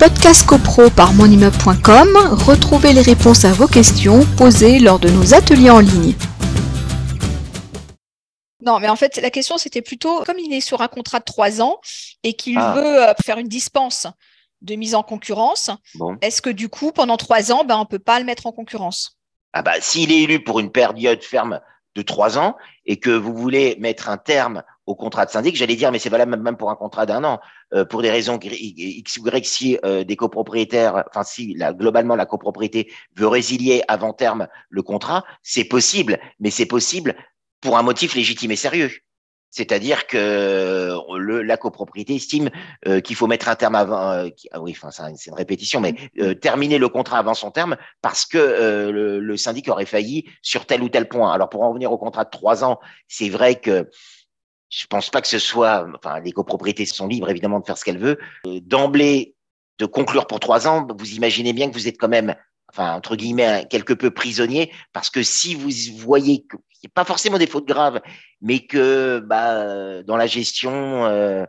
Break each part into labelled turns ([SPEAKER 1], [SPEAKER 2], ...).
[SPEAKER 1] Podcast CoPro par monimmeuble.com, retrouvez les réponses à vos questions posées lors de nos ateliers en ligne.
[SPEAKER 2] Non, mais en fait, la question, c'était plutôt, comme il est sur un contrat de trois ans et qu'il
[SPEAKER 3] Ah.
[SPEAKER 2] veut euh, faire une dispense de mise en concurrence,
[SPEAKER 3] Bon.
[SPEAKER 2] est-ce que du coup, pendant trois ans, ben, on ne peut pas le mettre en concurrence?
[SPEAKER 3] Ah bah, s'il est élu pour une période ferme de trois ans et que vous voulez mettre un terme au contrat de syndic, j'allais dire, mais c'est valable même pour un contrat d'un an, euh, pour des raisons X ou Y, si euh, des copropriétaires, enfin si globalement la copropriété veut résilier avant terme le contrat, c'est possible, mais c'est possible pour un motif légitime et sérieux. C'est-à-dire que euh, la copropriété estime euh, qu'il faut mettre un terme avant. euh, ah oui, enfin c'est une répétition, mais euh, terminer le contrat avant son terme parce que le, syndic aurait failli sur tel ou tel point. Alors pour en revenir au contrat de trois ans, c'est vrai que je pense pas que ce soit. Enfin, les copropriétés sont libres évidemment de faire ce qu'elles veulent. D'emblée, de conclure pour trois ans, vous imaginez bien que vous êtes quand même, enfin entre guillemets, quelque peu prisonnier parce que si vous voyez a pas forcément des fautes graves, mais que bah, euh, dans la gestion, euh,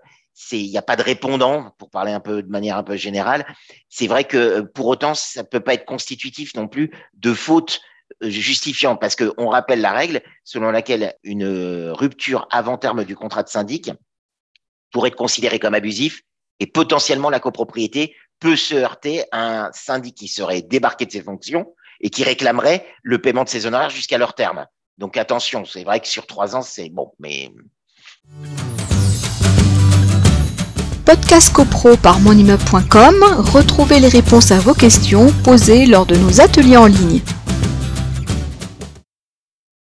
[SPEAKER 3] il n'y a pas de répondant, pour parler un peu de manière un peu générale. C'est vrai que euh, pour autant, ça peut pas être constitutif non plus de faute euh, justifiant, parce que on rappelle la règle selon laquelle une rupture avant terme du contrat de syndic pourrait être considérée comme abusif et potentiellement la copropriété peut se heurter à un syndic qui serait débarqué de ses fonctions et qui réclamerait le paiement de ses honoraires jusqu'à leur terme. Donc attention, c'est vrai que sur trois ans, c'est bon, mais
[SPEAKER 1] Podcast CoPro par monimmeuble.com, retrouvez les réponses à vos questions posées lors de nos ateliers en ligne.